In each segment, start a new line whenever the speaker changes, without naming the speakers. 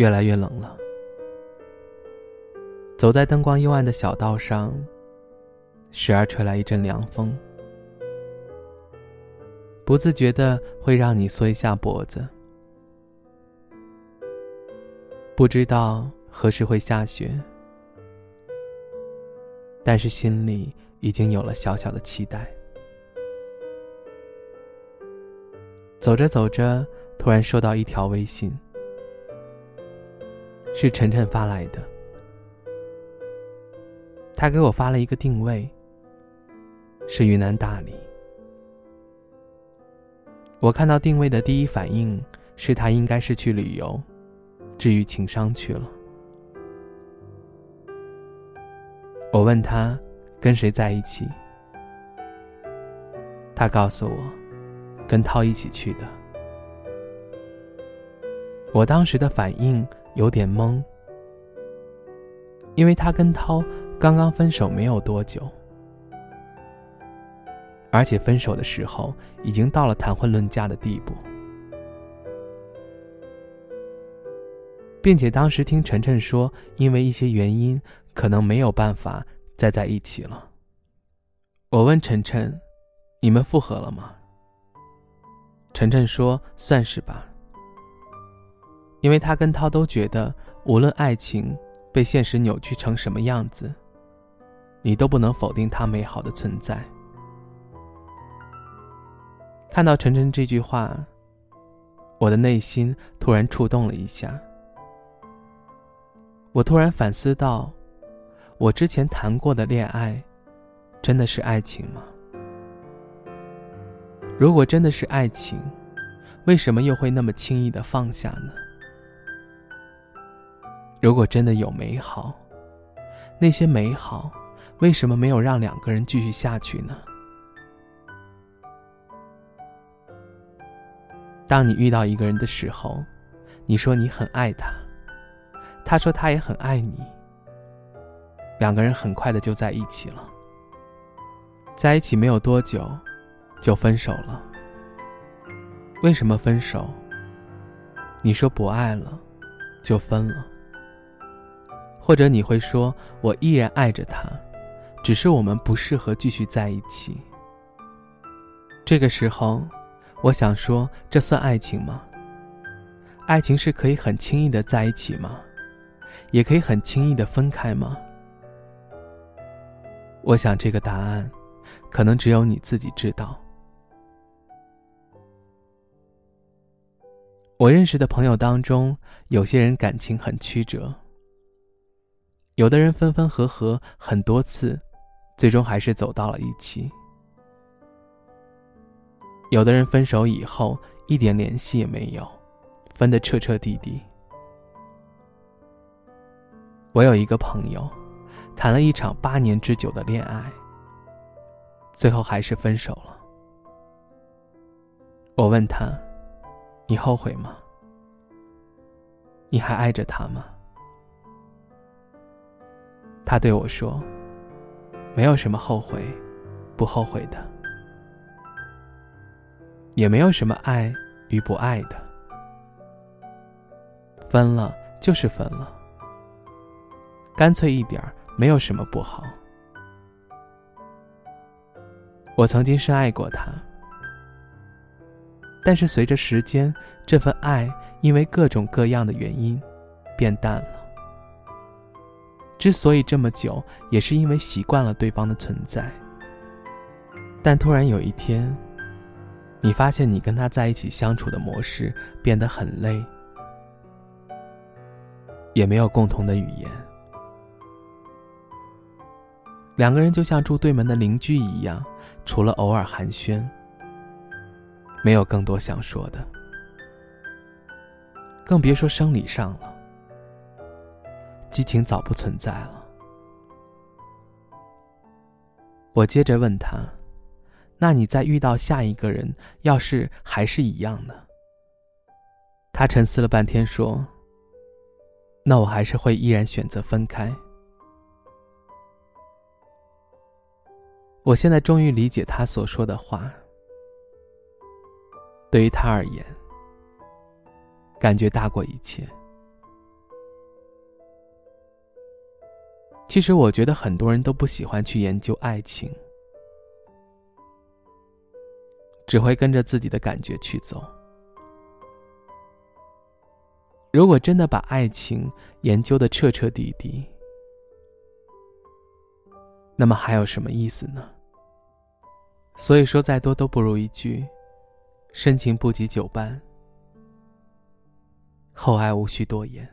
越来越冷了，走在灯光幽暗的小道上，时而吹来一阵凉风，不自觉的会让你缩一下脖子。不知道何时会下雪，但是心里已经有了小小的期待。走着走着，突然收到一条微信。是晨晨发来的，他给我发了一个定位，是云南大理。我看到定位的第一反应是他应该是去旅游，治愈情伤去了。我问他跟谁在一起，他告诉我跟涛一起去的。我当时的反应。有点懵，因为他跟涛刚刚分手没有多久，而且分手的时候已经到了谈婚论嫁的地步，并且当时听晨晨说，因为一些原因，可能没有办法再在一起了。我问晨晨：“你们复合了吗？”晨晨说：“算是吧。”因为他跟涛都觉得，无论爱情被现实扭曲成什么样子，你都不能否定它美好的存在。看到晨晨这句话，我的内心突然触动了一下。我突然反思到，我之前谈过的恋爱，真的是爱情吗？如果真的是爱情，为什么又会那么轻易的放下呢？如果真的有美好，那些美好，为什么没有让两个人继续下去呢？当你遇到一个人的时候，你说你很爱他，他说他也很爱你，两个人很快的就在一起了。在一起没有多久，就分手了。为什么分手？你说不爱了，就分了。或者你会说，我依然爱着他，只是我们不适合继续在一起。这个时候，我想说，这算爱情吗？爱情是可以很轻易的在一起吗？也可以很轻易的分开吗？我想这个答案，可能只有你自己知道。我认识的朋友当中，有些人感情很曲折。有的人分分合合很多次，最终还是走到了一起。有的人分手以后一点联系也没有，分得彻彻底底。我有一个朋友，谈了一场八年之久的恋爱，最后还是分手了。我问他：“你后悔吗？你还爱着他吗？”他对我说：“没有什么后悔，不后悔的，也没有什么爱与不爱的。分了就是分了，干脆一点没有什么不好。我曾经深爱过他，但是随着时间，这份爱因为各种各样的原因变淡了。”之所以这么久，也是因为习惯了对方的存在。但突然有一天，你发现你跟他在一起相处的模式变得很累，也没有共同的语言，两个人就像住对门的邻居一样，除了偶尔寒暄，没有更多想说的，更别说生理上了，激情早不存在了。我接着问他：“那你再遇到下一个人，要是还是一样呢？”他沉思了半天说：“那我还是会依然选择分开。”我现在终于理解他所说的话。对于他而言，感觉大过一切。其实，我觉得很多人都不喜欢去研究爱情，只会跟着自己的感觉去走。如果真的把爱情研究的彻彻底底，那么还有什么意思呢？所以说，再多都不如一句“深情不及久伴，厚爱无需多言”。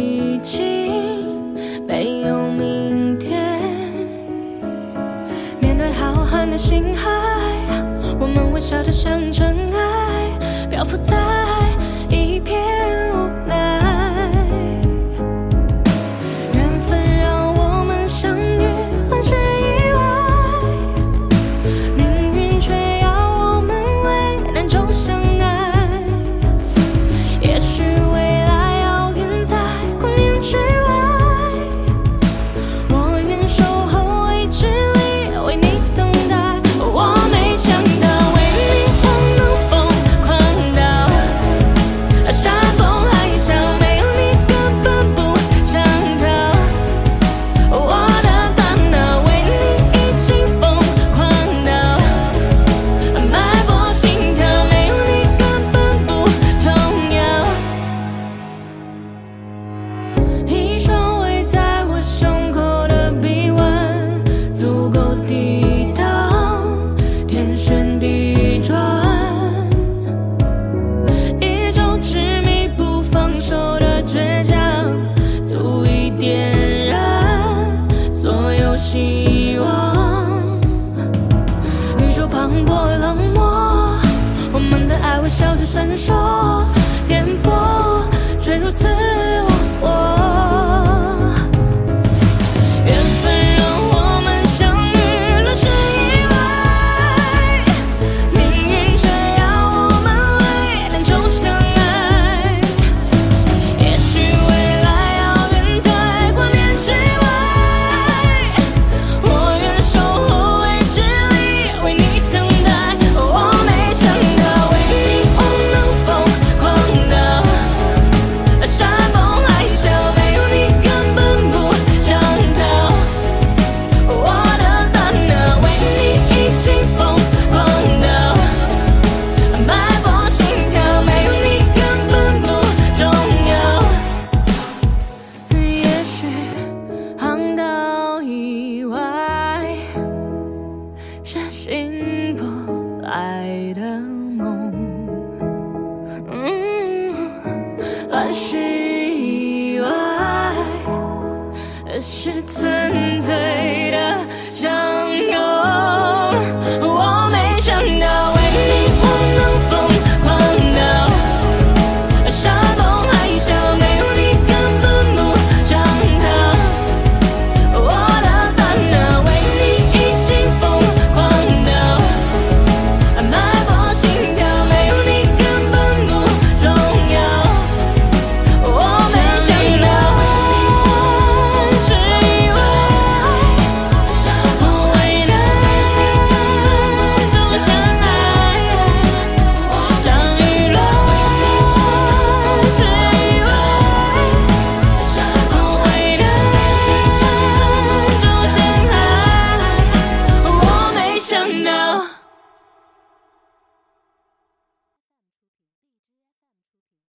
已经没有明天。面对浩瀚的星海，我们微笑着像尘埃，漂浮在是存在。